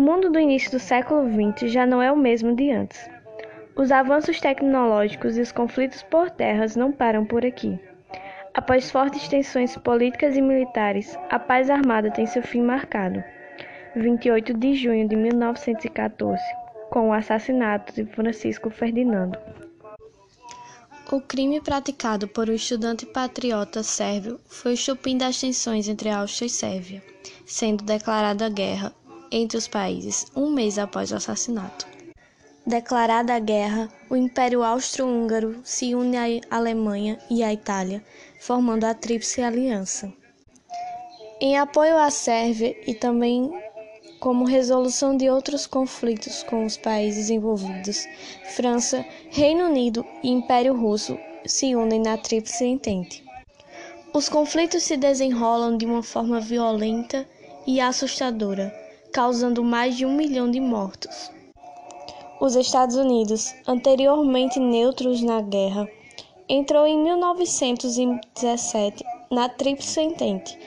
mundo do início do século XX já não é o mesmo de antes. Os avanços tecnológicos e os conflitos por terras não param por aqui. Após fortes tensões políticas e militares, a paz armada tem seu fim marcado. 28 de junho de 1914, com o assassinato de Francisco Ferdinando. O crime praticado por um estudante patriota sérvio foi o estupim das tensões entre Áustria e Sérvia, sendo declarada guerra entre os países um mês após o assassinato. Declarada a guerra, o Império Austro-Húngaro se une à Alemanha e à Itália, formando a Tríplice Aliança. Em apoio à Sérvia e também como resolução de outros conflitos com os países envolvidos, França, Reino Unido e Império Russo se unem na Tríplice Entente. Os conflitos se desenrolam de uma forma violenta e assustadora, causando mais de um milhão de mortos. Os Estados Unidos, anteriormente neutros na guerra, entrou em 1917 na Tríplice Entente,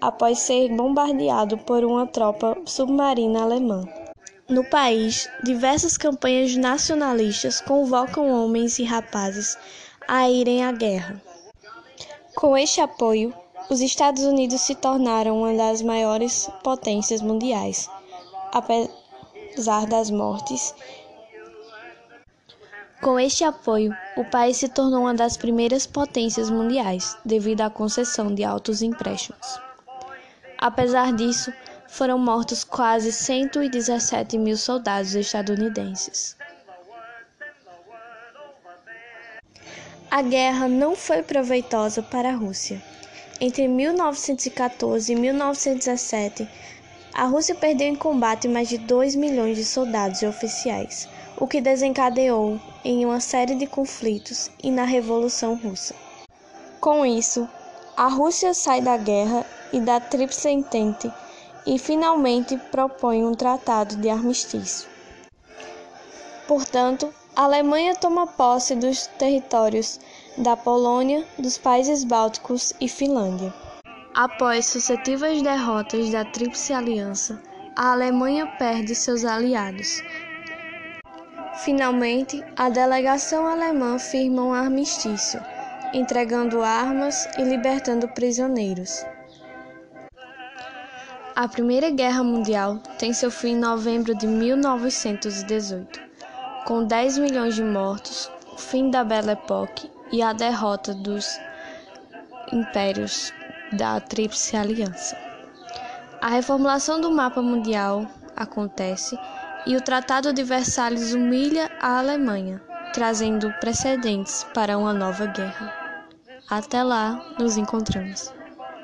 após ser bombardeado por uma tropa submarina alemã. No país, diversas campanhas nacionalistas convocam homens e rapazes a irem à guerra. Com este apoio, os Estados Unidos se tornaram uma das maiores potências mundiais, apesar das mortes com este apoio, o país se tornou uma das primeiras potências mundiais, devido à concessão de altos empréstimos. Apesar disso, foram mortos quase 117 mil soldados estadunidenses. A guerra não foi proveitosa para a Rússia. Entre 1914 e 1917, a Rússia perdeu em combate mais de 2 milhões de soldados e oficiais o que desencadeou em uma série de conflitos e na Revolução Russa. Com isso, a Rússia sai da guerra e da Tríplice Entente e finalmente propõe um tratado de armistício. Portanto, a Alemanha toma posse dos territórios da Polônia, dos países bálticos e Finlândia. Após sucessivas derrotas da Tríplice Aliança, a Alemanha perde seus aliados, Finalmente, a delegação alemã firma um armistício, entregando armas e libertando prisioneiros. A Primeira Guerra Mundial tem seu fim em novembro de 1918, com 10 milhões de mortos, o fim da Belle Époque e a derrota dos impérios da Tríplice Aliança. A reformulação do mapa mundial acontece e o Tratado de Versalhes humilha a Alemanha, trazendo precedentes para uma nova guerra. Até lá, nos encontramos.